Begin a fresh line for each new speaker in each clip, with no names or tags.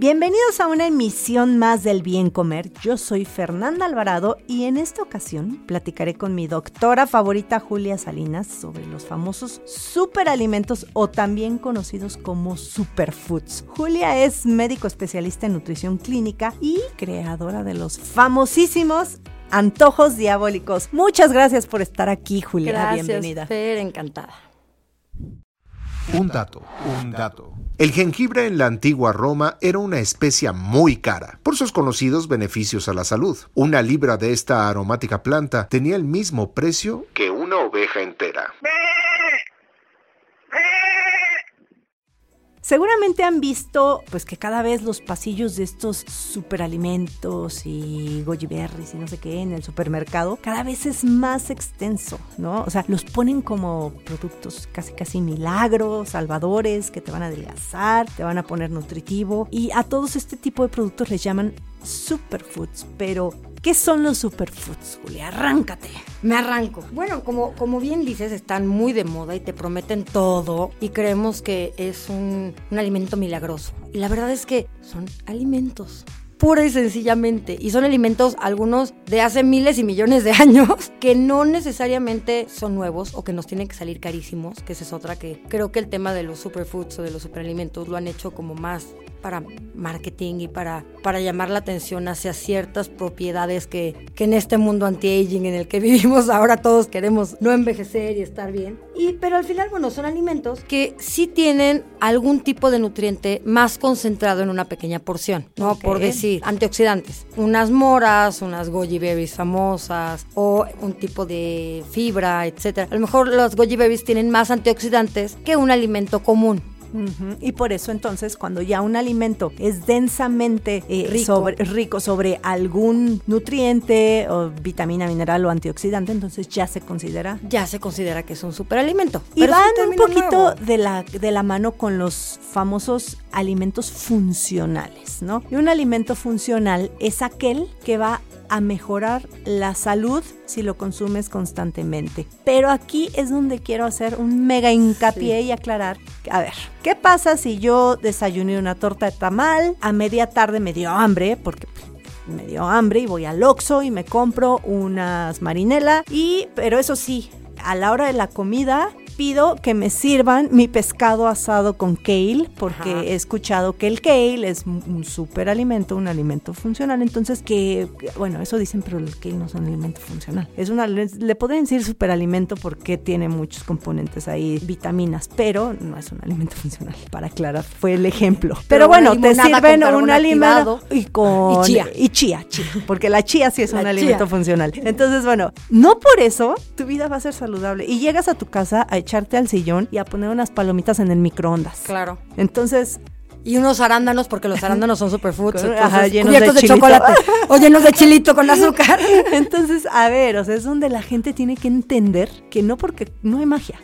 Bienvenidos a una emisión más del Bien Comer. Yo soy Fernanda Alvarado y en esta ocasión platicaré con mi doctora favorita Julia Salinas sobre los famosos superalimentos o también conocidos como superfoods. Julia es médico especialista en nutrición clínica y creadora de los famosísimos antojos diabólicos. Muchas gracias por estar aquí, Julia.
Gracias,
Bienvenida.
Fer, encantada.
Un dato, un dato. El jengibre en la antigua Roma era una especia muy cara, por sus conocidos beneficios a la salud. Una libra de esta aromática planta tenía el mismo precio que una oveja entera.
Seguramente han visto pues que cada vez los pasillos de estos superalimentos y goji berries y no sé qué en el supermercado cada vez es más extenso, ¿no? O sea, los ponen como productos casi casi milagros, salvadores que te van a adelgazar, te van a poner nutritivo y a todos este tipo de productos les llaman superfoods, pero ¿qué son los superfoods, Julia? Arráncate.
Me arranco. Bueno, como, como bien dices, están muy de moda y te prometen todo y creemos que es un, un alimento milagroso. Y la verdad es que son alimentos. Pura y sencillamente. Y son alimentos, algunos de hace miles y millones de años, que no necesariamente son nuevos o que nos tienen que salir carísimos, que esa es otra que creo que el tema de los superfoods o de los superalimentos lo han hecho como más para marketing y para, para llamar la atención hacia ciertas propiedades que, que en este mundo anti-aging en el que vivimos ahora todos queremos no envejecer y estar bien. Y, pero al final, bueno, son alimentos que sí tienen algún tipo de nutriente más concentrado en una pequeña porción, ¿no? Por decir, antioxidantes. Unas moras, unas goji berries famosas o un tipo de fibra, etcétera. A lo mejor los goji berries tienen más antioxidantes que un alimento común.
Y por eso entonces cuando ya un alimento es densamente eh,
Rico.
Sobre, rico sobre algún nutriente o vitamina, mineral o antioxidante, entonces ya se considera.
Ya se considera que es un superalimento.
Y
Pero
van un poquito
nuevo.
de la, de la mano con los famosos alimentos funcionales, ¿no? Y un alimento funcional es aquel que va a mejorar la salud si lo consumes constantemente. Pero aquí es donde quiero hacer un mega hincapié y aclarar, a ver, ¿qué pasa si yo desayuné una torta de tamal, a media tarde me dio hambre, porque me dio hambre y voy al Oxxo y me compro unas marinela y, pero eso sí, a la hora de la comida pido que me sirvan mi pescado asado con kale, porque
Ajá.
he escuchado que el kale es un un superalimento, un alimento funcional. Entonces, que, bueno, eso dicen, pero el kale no es un alimento funcional. Es una, le, podrían decir superalimento porque tiene muchos componentes ahí, vitaminas, pero no es un alimento funcional. Para aclarar, fue el ejemplo. Pero, bueno, te sirven un alimento y con
Y chía.
y chía, chía, porque la chía sí es
La
un
chía.
alimento funcional. Entonces, bueno, no por eso tu vida va a ser saludable. Y llegas a tu casa a echarte al sillón y a poner unas palomitas en el microondas.
Claro.
Entonces,
Y unos arándanos, porque los arándanos son superfoods.
Con-
entonces,
ajá, llenos
cubiertos
de
de, chocolate. O llenos de chilito con azúcar.
entonces, a ver, o sea, es donde la gente tiene que entender que no porque no hay magia.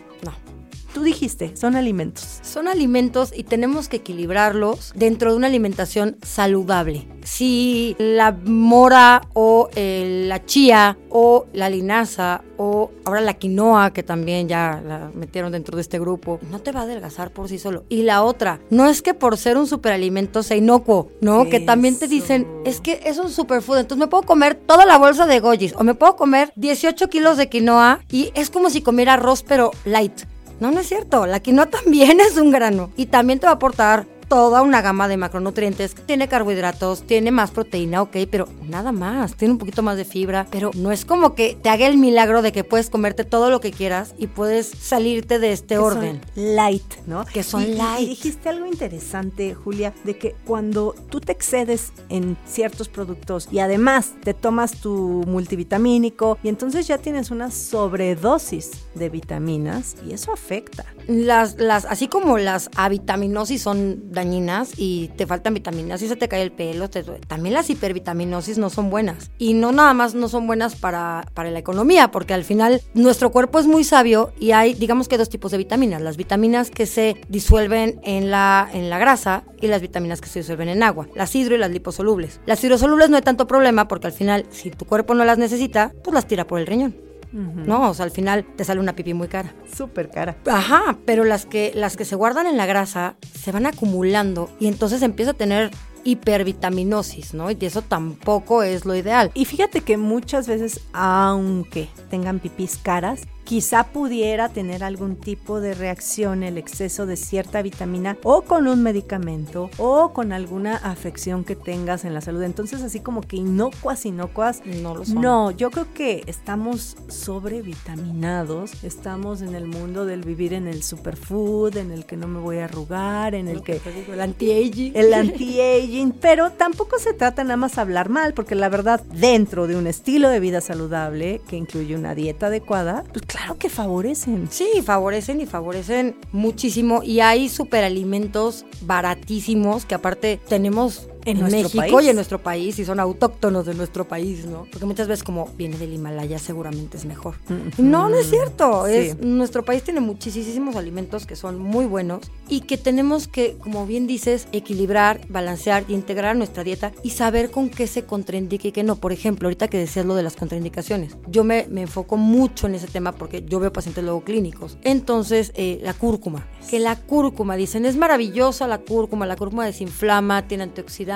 Tú dijiste, son alimentos.
Son alimentos y tenemos que equilibrarlos dentro de una alimentación saludable. Si la mora o eh, la chía o la linaza o ahora la quinoa, que también ya la metieron dentro de este grupo, no te va a adelgazar por sí solo. Y la otra, no es que por ser un superalimento sea inocuo, ¿no? Que también te dicen, es que es un superfood, entonces me puedo comer toda la bolsa de gojis o me puedo comer 18 kilos de quinoa y es como si comiera arroz pero light. No, no es cierto. La quinoa también es un grano y también te va a aportar toda una gama de macronutrientes. Tiene carbohidratos, tiene más proteína, ok, pero nada más. Tiene un poquito más de fibra, pero no es como que te haga el milagro de que puedes comerte todo lo que quieras y puedes salirte de este
que
orden.
son light, ¿no?
Que son
Y-
light.
Y dijiste algo interesante, Julia, de que cuando tú te excedes en ciertos productos y además te tomas tu multivitamínico y entonces ya tienes una sobredosis de vitaminas y eso afecta.
Las, las, así como las avitaminosis son dañinas y te faltan vitaminas y se te cae el pelo, también las hipervitaminosis no son buenas. Y no nada más no son buenas para, para la economía, porque al final nuestro cuerpo es muy sabio y hay, digamos que dos tipos de vitaminas. Las vitaminas que se disuelven en la, en la grasa y las vitaminas que se disuelven en agua. Las hidro y las liposolubles. Las hidrosolubles no hay tanto problema porque al final, si tu cuerpo no las necesita, pues las tira por el riñón. ¿No? O sea, al final te sale una pipí muy cara.
Súper cara.
Ajá, pero las que, las que se guardan en la grasa se van acumulando y entonces empieza a tener hipervitaminosis, ¿no? Y eso tampoco es lo ideal.
Y fíjate que muchas veces, aunque tengan pipís caras, quizá pudiera tener algún tipo de reacción el exceso de cierta vitamina o con un medicamento o con alguna afección que tengas en la salud. Entonces, así como que inocuas, inocuas.
No lo son.
No, yo creo que estamos sobrevitaminados. Estamos en el mundo del vivir en el superfood, en el que no me voy a arrugar, en el que
el anti-aging.
el anti-aging, pero tampoco se trata nada más hablar mal, porque la verdad, dentro de un estilo de vida saludable que incluye una dieta adecuada, pues claro que favorecen.
Sí, favorecen y favorecen muchísimo. Y hay superalimentos baratísimos que aparte tenemos
En
en, México
país.
y en nuestro país y son autóctonos de nuestro país, ¿no? Porque muchas veces como viene del Himalaya seguramente es mejor. Y No, no es cierto. Es,
Sí.
nuestro país tiene muchísimos alimentos que son muy buenos y que tenemos que, como bien dices, equilibrar, balancear y integrar nuestra dieta y saber con qué se contraindica y qué no. Por ejemplo, ahorita que decías lo de las contraindicaciones, yo me, me enfoco mucho en ese tema porque yo veo pacientes luego clínicos. Entonces, eh, la cúrcuma. Que la cúrcuma, dicen, es maravillosa la cúrcuma, la cúrcuma desinflama, tiene antioxidantes.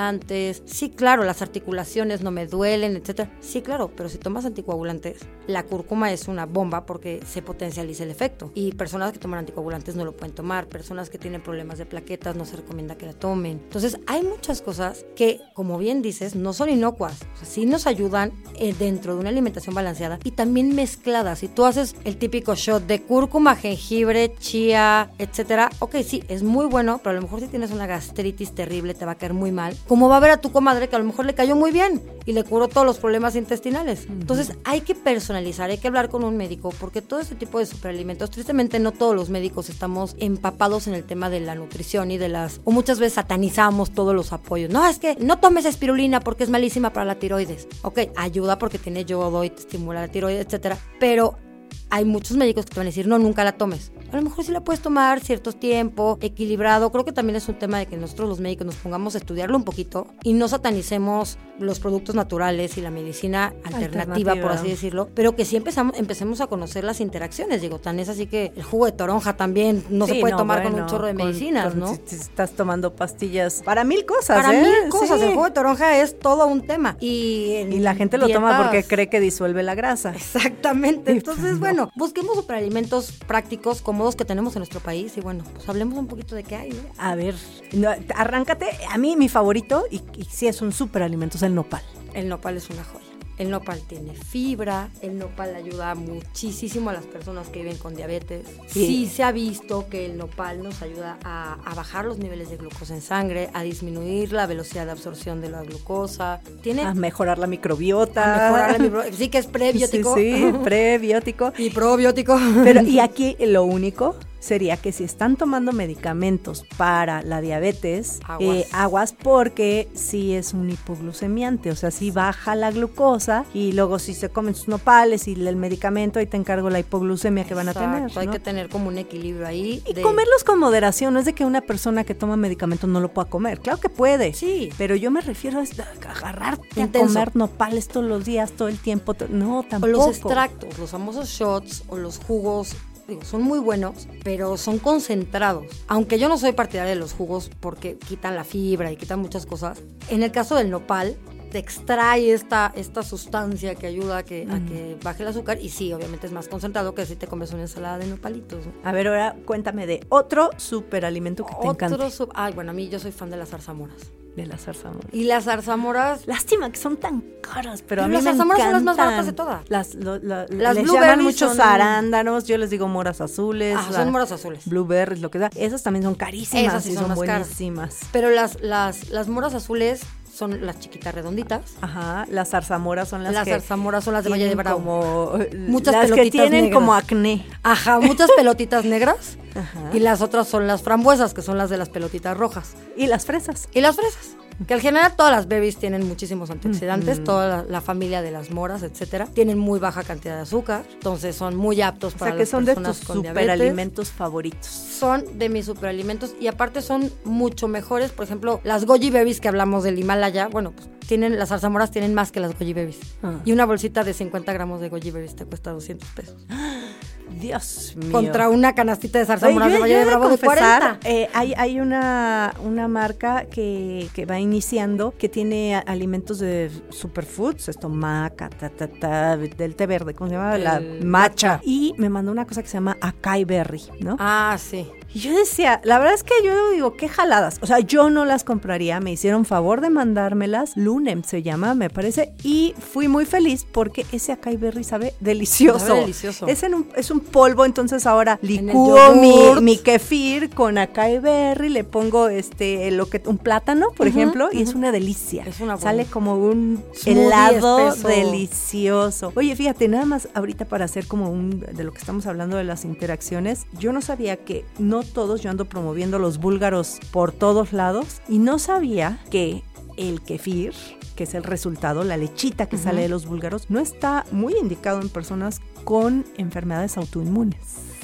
Sí, claro, las articulaciones no me duelen, etcétera. Sí, claro, pero si tomas anticoagulantes, la cúrcuma es una bomba porque se potencializa el efecto. Y personas que toman anticoagulantes no lo pueden tomar, personas que tienen problemas de plaquetas no se recomienda que la tomen. Entonces, hay muchas cosas que, como bien dices, no son inocuas. Sí nos ayudan eh, dentro de una alimentación balanceada y también mezcladas. Si tú haces el típico shot de cúrcuma, jengibre, chía, etcétera, ok, sí, es muy bueno, pero a lo mejor si tienes una gastritis terrible te va a caer muy mal. Como va a ver a tu comadre que a lo mejor le cayó muy bien y le curó todos los problemas intestinales. Entonces, hay que personalizar, hay que hablar con un médico porque todo este tipo de superalimentos, tristemente no todos los médicos estamos empapados en el tema de la nutrición y de las o muchas veces satanizamos todos los apoyos. No, es que no tomes espirulina porque es malísima para la tiroides. Ok, ayuda porque tiene yodo y te estimula la tiroides, etcétera, pero hay muchos médicos que te van a decir, no, nunca la tomes. A lo mejor sí la puedes tomar ciertos tiempos, equilibrado. Creo que también es un tema de que nosotros los médicos nos pongamos a estudiarlo un poquito y no satanicemos los productos naturales y la medicina alternativa, por
Alternativa.
así decirlo, pero que sí empezamos, empecemos a conocer las interacciones. Digo, tan es así que el jugo de toronja también no se puede tomar con
bueno,
un chorro de medicinas,
con-
¿no?
Si, si estás tomando pastillas para mil cosas,
Para
¿eh?
mil cosas,
Sí.
el jugo de toronja es todo un tema. Y,
Y la gente lo toma porque cree que disuelve la grasa.
Exactamente. Entonces,
pues no.
Bueno, busquemos superalimentos prácticos, cómodos que tenemos en nuestro país y bueno, pues hablemos un poquito de qué hay. ¿no?
A ver, no, arráncate. A mí mi favorito, y, y sí es un superalimento, es el nopal.
El nopal es una joya. El nopal tiene fibra, el nopal ayuda muchísimo a las personas que viven con diabetes.
Sí.
Sí, se ha visto que el nopal nos ayuda a, a bajar los niveles de glucosa en sangre, a disminuir la velocidad de absorción de la glucosa. Tiene
A mejorar la microbiota.
a mejorar la micro- Sí que es prebiótico.
Sí, sí, prebiótico.
y probiótico.
Pero, y aquí lo único sería que si están tomando medicamentos para la diabetes,
Aguas.
eh, aguas porque sí es un hipoglucemiante, o sea, sí baja la glucosa y luego si se comen sus nopales y el medicamento, ahí te encargo la hipoglucemia que van a tener.
Hay que tener como un equilibrio ahí.
Y
de-
comerlos con moderación, no es de que una persona que toma medicamentos no lo pueda comer, claro que puede.
Sí.
Pero yo me refiero a agarrarte
Intenso.
a comer nopales todos los días, todo el tiempo. No,
O
tampoco.
los extractos, los famosos shots o los jugos, digo, son muy buenos, pero son concentrados. Aunque yo no soy partidaria de los jugos porque quitan la fibra y quitan muchas cosas. En el caso del nopal, te extrae esta, esta sustancia que ayuda a que, a que baje el azúcar y sí, obviamente es más concentrado que si te comes una ensalada de nopalitos. ¿no?
A ver, ahora cuéntame de otro superalimento que te encanta.
Otro Ay, bueno, a mí yo soy fan de las zarzamoras.
De las zarzamoras.
Y las zarzamoras
Lástima que son tan caras, pero,
Pero
a mí
las
me
zarzamoras son las más baratas de todas.
Las, lo- la-
Las
les llaman muchos
son-
arándanos, yo les digo moras azules.
Ah,
la-
son moras azules.
Blueberries, lo que sea. Esas también son carísimas
Esas sí
y
son
son,
más caras.
buenísimas.
Pero las, las, las moras azules son las chiquitas redonditas.
Ajá, las zarzamoras son las,
Las
que
zarzamoras son las de Valle de Bravo.
como
Muchas
las que
pelotitas
tienen
negras.
como acné.
Ajá, muchas pelotitas negras.
Ajá.
Y las otras son las frambuesas, que son las de las pelotitas rojas.
Y las fresas.
Y las fresas. Que al general todas las berries tienen muchísimos antioxidantes, toda la, la familia de las moras, etcétera, tienen muy baja cantidad de azúcar, entonces son muy aptos
O
para
sea, que
las
son de
personas
tus
con diabetes.
superalimentos favoritos.
Son de mis superalimentos y aparte son mucho mejores, por ejemplo, las goji berries que hablamos del Himalaya, bueno, pues tienen las zarzamoras tienen más que las goji berries.
Ah.
Y una bolsita de 50 gramos de goji berries te cuesta 200 pesos.
Dios mío.
Contra una canastita de zarzamoras de Valle de Bravo de
confesar,
40.
eh, hay, hay una, una marca que, que va iniciando que tiene alimentos de superfoods, esto maca, ta, ta, ta, del té verde, ¿cómo se llama? La
El
matcha. Y me mandó una cosa que se llama acai berry, ¿no?
Ah, sí.
Y yo decía, la verdad es que yo digo, qué jaladas. O sea, yo no las compraría, me hicieron favor de mandármelas. Lunem se llama, me parece. Y fui muy feliz porque ese acai berry sabe delicioso.
Sabe delicioso.
Es, en un, es un polvo, entonces ahora licúo mi, mi kefir con acai berry, le pongo este lo que un plátano, por ejemplo, y es una delicia.
Es una
Sale como un
Smoothie
helado
espeso.
delicioso. Oye, fíjate, nada más ahorita para hacer como un de lo que estamos hablando de las interacciones, yo no sabía que no todos, yo ando promoviendo los búlgaros por todos lados y no sabía que el kefir, que es el resultado, la lechita que sale de los búlgaros, no está muy indicado en personas con enfermedades autoinmunes.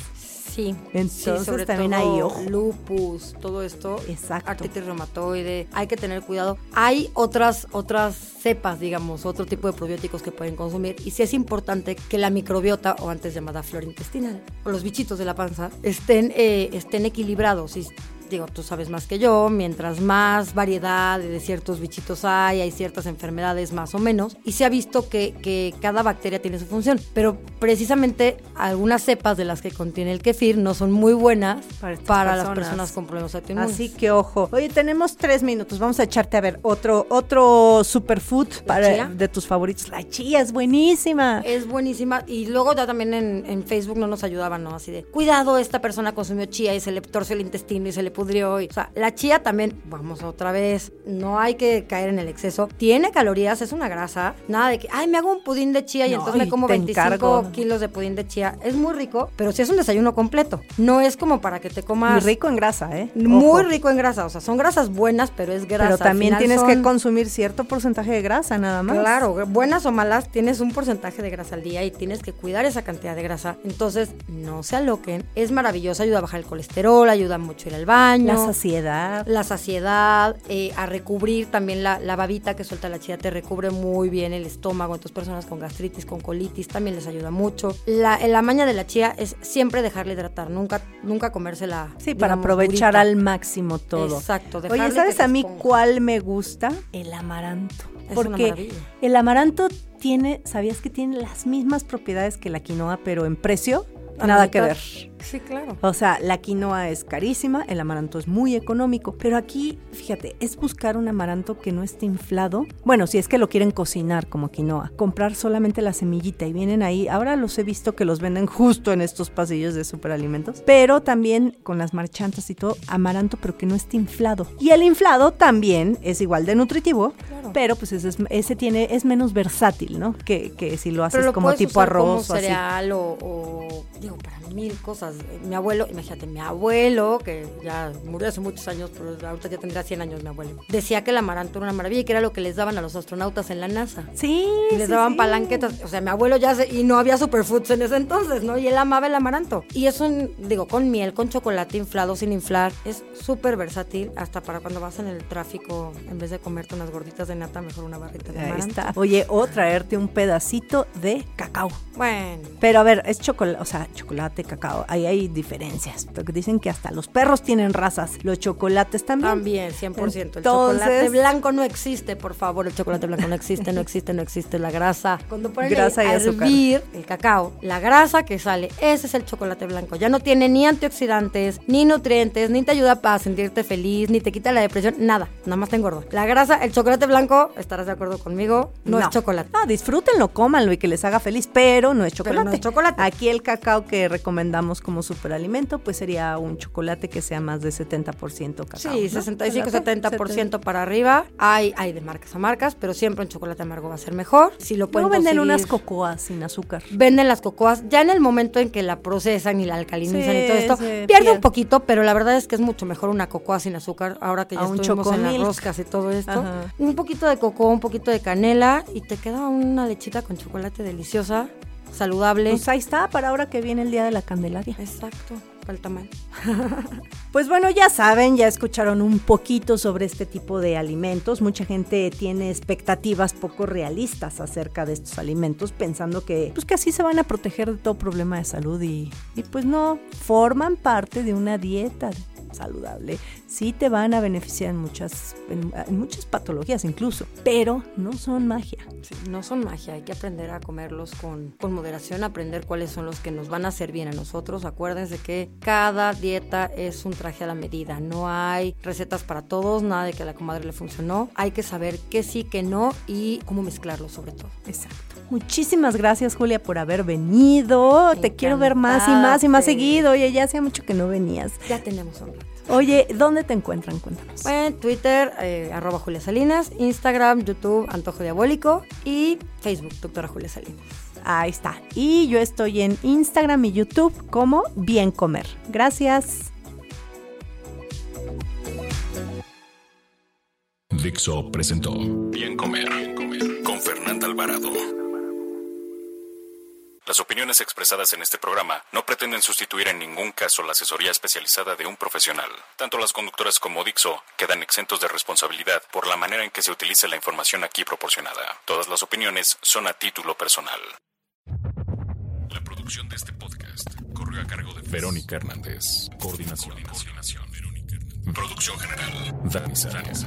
Sí.
Entonces,
sí, sobre
también
todo
hay ojo.
lupus, todo esto.
Exacto.
Artritis reumatoide, hay que tener cuidado. Hay otras otras cepas, digamos, otro tipo de probióticos que pueden consumir y sí es importante que la microbiota o antes llamada flora intestinal o los bichitos de la panza estén eh, estén equilibrados y digo, tú sabes más que yo, mientras más variedad de ciertos bichitos hay, hay ciertas enfermedades más o menos, y se ha visto que, que cada bacteria tiene su función, pero precisamente algunas cepas de las que contiene el kefir no son muy buenas
Para
para, las
personas.
con problemas autoinmunes.
Así que ojo. Oye, tenemos tres minutos. Vamos a echarte a ver otro, otro superfood para, de tus favoritos. La chía es buenísima.
Es buenísima. Y luego ya también en, en Facebook no nos ayudaban, ¿no? Así de, cuidado, esta persona consumió chía y se le torció el intestino y se le pudrió. o sea, la chía también, vamos otra vez, no hay que caer en el exceso. Tiene calorías, es una grasa. Nada de que, ay, me hago un pudín de chía y
No,
entonces me como
te
25
encargo.
kilos de pudín de chía. Es muy rico, pero si es un desayuno completo. No es como para que te
Muy
comas...
rico en grasa, ¿eh?
Muy rico en grasa. O sea, son grasas buenas, pero es grasa.
Pero también tienes que consumir cierto porcentaje de grasa, nada más.
Claro, buenas o malas, tienes un porcentaje de grasa al día y tienes que cuidar esa cantidad de grasa. Entonces, no se aloquen. Es maravilloso, ayuda a bajar el colesterol, ayuda mucho a ir al baño.
La saciedad.
la saciedad, eh, a recubrir también la, la babita que suelta la chía, te recubre muy bien el estómago. Entonces, personas con gastritis, con colitis, también les ayuda mucho. La, la maña de la chía es siempre dejarla hidratar, nunca, nunca comérsela.
Sí, para aprovechar
durita.
al máximo todo.
Exacto,
Oye,
dejarle
¿sabes a mí cuál me gusta? El amaranto.
Es
Porque el amaranto tiene, ¿sabías que tiene las mismas propiedades que la quinoa, pero en precio? Nada que ver.
Sí, claro.
O sea, la quinoa es carísima, el amaranto es muy económico, pero aquí, fíjate, es buscar un amaranto que no esté inflado. Bueno, si es que lo quieren cocinar como quinoa, comprar solamente la semillita y vienen ahí. Ahora los he visto que los venden justo en estos pasillos de superalimentos, pero también con las marchantas y todo, amaranto, pero que no esté inflado. Y el inflado también es igual de nutritivo,
Claro.
pero pues ese, es- ese tiene es menos versátil, ¿no? Que, que si lo haces
lo
como tipo arroz
como
o así.
cereal o, o, digo para mil cosas mi abuelo imagínate mi abuelo que ya murió hace muchos años pero ahorita ya tendrá 100 años mi abuelo decía que el amaranto era una maravilla y que era lo que les daban a los astronautas en la NASA
Sí,
y les
sí,
daban
sí.
palanquetas. O sea, mi abuelo ya se, y no había superfoods en ese entonces, ¿no? Y él amaba el amaranto. Y es un, digo, con miel, con chocolate inflado, sin inflar. Es súper versátil, hasta para cuando vas en el tráfico, en vez de comerte unas gorditas de nata, mejor una barrita de
Ahí
amaranto.
está. Oye, o traerte un pedacito de cacao.
Bueno.
Pero a ver, es chocolate, o sea, chocolate, cacao. Hay ahí hay diferencias, porque dicen que hasta los perros tienen razas, los chocolates también.
También, 100%. el
Entonces-
chocolate blanco no existe, por favor. El chocolate blanco no existe, no existe, no existe. La grasa. Cuando ponen
Grasa y
a
azúcar.
hervir el cacao, la grasa que sale, ese es el chocolate blanco. Ya no tiene ni antioxidantes, ni nutrientes, ni te ayuda para sentirte feliz, ni te quita la depresión, nada. Nada más te engorda. La grasa, el chocolate blanco, estarás de acuerdo conmigo, no, es chocolate.
No, disfrútenlo, cómanlo y que les haga feliz, pero no es
Pero
chocolate.
no es chocolate.
Aquí el cacao que recomendamos como superalimento, pues sería un chocolate que sea más de 70% cacao.
Sí,
¿no?
65-70% para arriba. Hay, hay de marcas a marcas, pero siempre un chocolate amargo va a ser mejor. Si lo pueden
Luego venden
conseguir-
unas cocoas sin azúcar.
Venden las cocoas ya en el momento en que la procesan y la alcalinizan
Sí,
y todo esto. Pierde
pierde.
un poquito, pero la verdad es que es mucho mejor una cocoa sin azúcar. Ahora que ya estuvimos en las roscas y todo esto.
Ajá.
Un poquito de cocoa, un poquito de canela y te queda una lechita con chocolate deliciosa, saludable.
Pues ahí está, para ahora que viene el Día de la Candelaria.
Exacto, falta mal.
Pues bueno, ya saben, ya escucharon un poquito sobre este tipo de alimentos. Mucha gente tiene expectativas poco realistas acerca de estos alimentos, pensando que, pues, que así se van a proteger de todo problema de salud y, y pues no, forman parte de una dieta saludable. Sí te van a beneficiar en muchas, en, en muchas patologías incluso, pero no son magia.
Sí, no son magia, hay que aprender a comerlos con, con moderación, aprender cuáles son los que nos van a hacer bien a nosotros. Acuérdense que cada dieta es un traje a la medida, no hay recetas para todos, nada de que a la comadre le funcionó. Hay que saber qué sí, qué no y cómo mezclarlo sobre todo.
Exacto. Muchísimas gracias, Julia, por haber venido. Te quiero ver más y más y más seguido. Oye, ya hacía mucho que no venías.
Ya tenemos un.
Oye, ¿dónde te encuentran? Cuéntanos.
En Twitter, eh, arroba Julia Salinas, Instagram, YouTube, Antojo Diabólico y Facebook, doctora Julia Salinas.
Ahí está. Y yo estoy en Instagram y YouTube como Bien Comer. Gracias.
Dixo presentó Bien Comer, Bien Comer con Fernanda Alvarado. Las opiniones expresadas en este programa no pretenden sustituir en ningún caso la asesoría especializada de un profesional. Tanto las conductoras como Dixo quedan exentos de responsabilidad por la manera en que se utiliza la información aquí proporcionada. Todas las opiniones son a título personal. La producción de este podcast corrió a cargo de Verónica Hernández. Coordinación. Coordinación. Verónica Hernández. Producción general. Dani Sáenz.